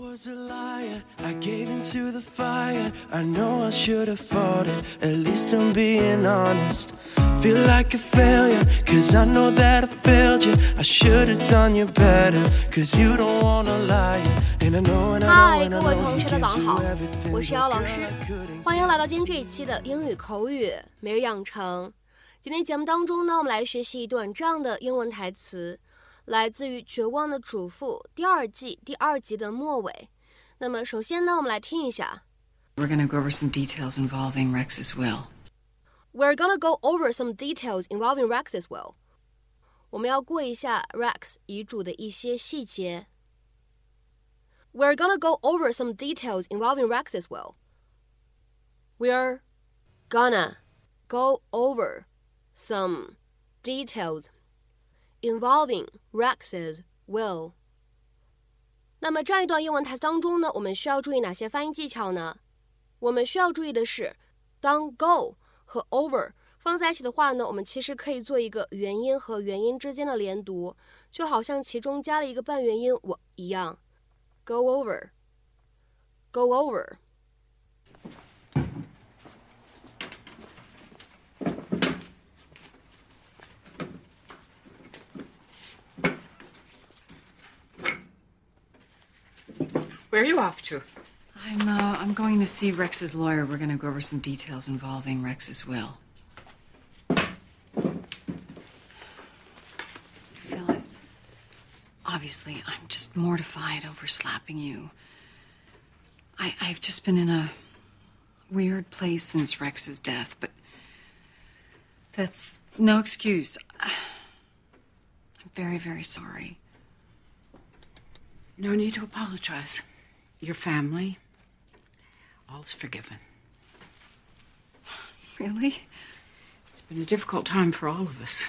was a liar. I gave into the fire. I know I should have fought it. At least I'm being honest. Feel like a failure, cause I know that I failed you. I should have done you better, cause you don't wanna lie. And I know, and I know, and I，各位 know 同学，大 gives 早上好.我是姚老师欢迎来到今天这一期的英语口语每日养成。今天节目当中呢，我们来学习一段这样的英文台词，来自于《绝望的主妇》第二季第二集的末尾。那么首先呢，我们来听一下。 We're going to go over some details involving Rex's will. We're gonna go over some details involving Rex's will。我们要过一下 Rex 遗嘱的一些细节。We're gonna go over some details involving Rex's will. We're gonna go over some details involving Rex's will. 那么这样一段英文台词当中呢，我们需要注意哪些发音技巧呢？我们需要注意的是，当 go 和 over 放在一起的话呢，我们其实可以做一个元音和元音之间的连读，就好像其中加了一个半元音我一样。Go over, go over。Where are you off to? I'm uh, I'm going to see Rex's lawyer. We're going to go over some details involving Rex's will. Phyllis, obviously, I'm just mortified over slapping you. I I've just been in a weird place since Rex's death, but that's no excuse. I'm very very sorry. No need to apologize your family. All is forgiven. Really? It's been a difficult time for all of us.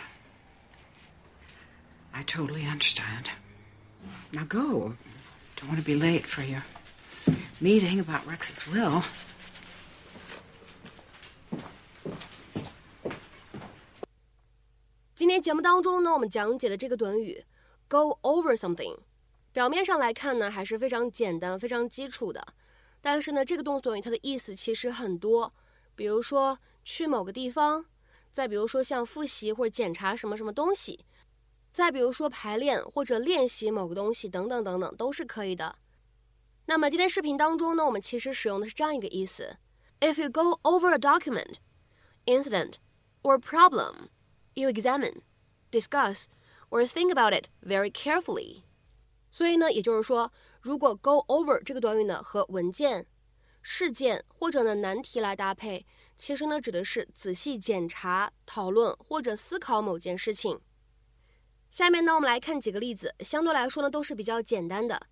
I totally understand. Now go. Don't want to be late for your meeting about Rex's will. Go over something 表面上来看呢还是非常简单、非常基础的，但是呢，这个动词短语它的意思其实很多，比如说去某个地方，再比如说像复习或者检查什么什么东西，再比如说排练或者练习某个东西等等等等都是可以的。那么今天视频当中呢，我们其实使用的是这样一个意思：If you go over a document, incident, or problem. you examine, discuss, or think about it very carefully. 所以呢，也就是说，如果 go over 这个短语呢和文件、事件或者呢难题来搭配，其实呢指的是仔细检查、讨论或者思考某件事情。下面呢，我们来看几个例子，相对来说呢都是比较简单的。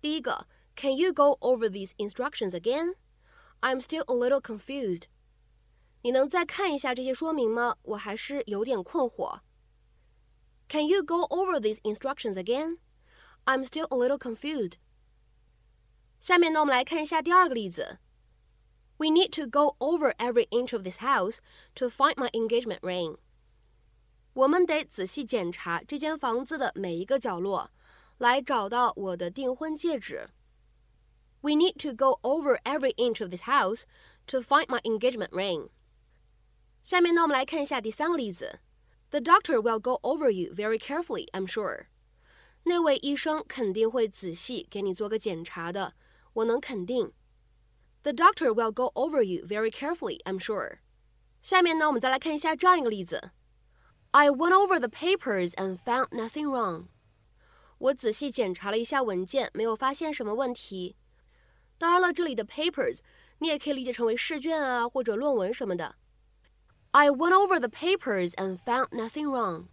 第一个，Can you go over these instructions again? I'm still a little confused. 你能再看一下这些说明吗？我还是有点困惑。Can you go over these instructions again? I'm still a little confused. 下面呢，我们来看一下第二个例子。We need to go over every inch of this house to find my engagement ring. 我们得仔细检查这间房子的每一个角落，来找到我的订婚戒指。We need to go over every inch of this house to find my engagement ring. 下面呢，我们来看一下第三个例子。The doctor will go over you very carefully, I'm sure. 那位医生肯定会仔细给你做个检查的，我能肯定。The doctor will go over you very carefully, I'm sure. 下面呢，我们再来看一下这样一个例子。I went over the papers and found nothing wrong. 我仔细检查了一下文件，没有发现什么问题。当然了，这里的 papers 你也可以理解成为试卷啊，或者论文什么的。I went over the papers and found nothing wrong.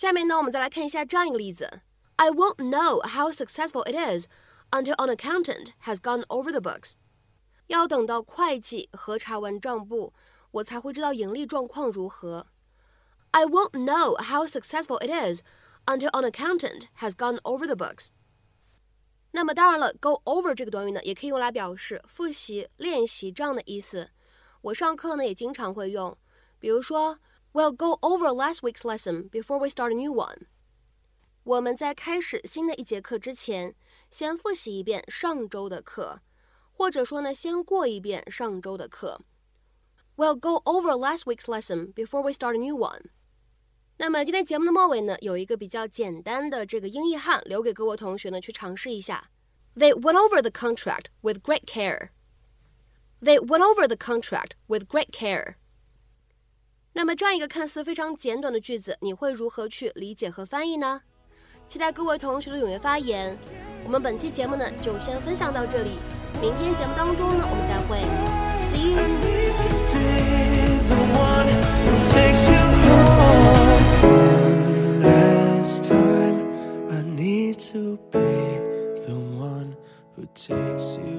下面呢，我们再来看一下这样一个例子：I won't know how successful it is until an accountant has gone over the books. 要等到会计核查完账簿，我才会知道盈利状况如何。I won't know how successful it is until an accountant has gone over the books. 那么当然了，go over 这个短语呢，也可以用来表示复习、练习这样的意思。我上课呢也经常会用，比如说 ，We'll go over last week's lesson before we start a new one。我们在开始新的一节课之前， 先复习一遍上周的课，或者说呢，先过一遍上周的课。We'll go over last week's lesson before we start a new one。那么今天节目的末尾呢，有一个比较简单的这个英译汉，留给各位同学呢去尝试一下。They went over the contract with great care. They went over the contract with great care. 那么这样一个看似非常简短的句子，你会如何去理解和翻译呢？期待各位同学的踊跃发言。我们本期节目呢，就先分享到这里。明天节目当中呢，我们再会。See you. Takes you